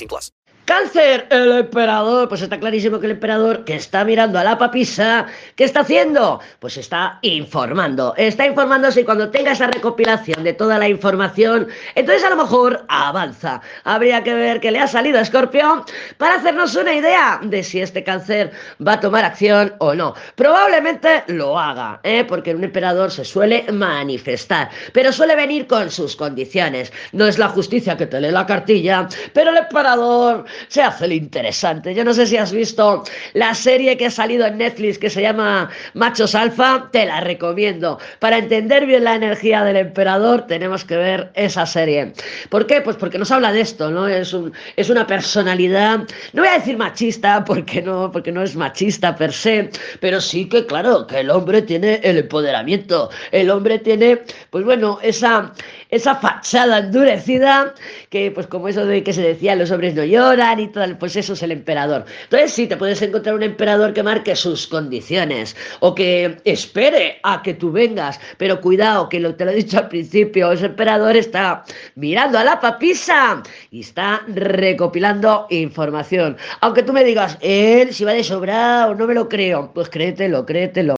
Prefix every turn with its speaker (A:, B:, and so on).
A: 18 plus.
B: Cáncer, el emperador, pues está clarísimo que el emperador que está mirando a la papisa, ¿qué está haciendo? Pues está informando, está informándose y cuando tenga esa recopilación de toda la información, entonces a lo mejor avanza. Habría que ver qué le ha salido a Escorpio para hacernos una idea de si este cáncer va a tomar acción o no. Probablemente lo haga, ¿eh? porque un emperador se suele manifestar, pero suele venir con sus condiciones. No es la justicia que te lee la cartilla, pero el emperador se hace el interesante. Yo no sé si has visto la serie que ha salido en Netflix que se llama Machos Alfa, te la recomiendo. Para entender bien la energía del emperador tenemos que ver esa serie. ¿Por qué? Pues porque nos habla de esto, ¿no? Es, un, es una personalidad, no voy a decir machista porque no, porque no es machista per se, pero sí que claro, que el hombre tiene el empoderamiento, el hombre tiene, pues bueno, esa, esa fachada endurecida que pues como eso de que se decía los hombres no lloran y tal, pues eso es el emperador. Entonces sí, te puedes encontrar un emperador que marque sus condiciones o que espere a que tú vengas, pero cuidado, que lo, te lo he dicho al principio, ese emperador está mirando a la papisa y está recopilando información. Aunque tú me digas, él si va de sobrado, no me lo creo, pues créetelo, créetelo.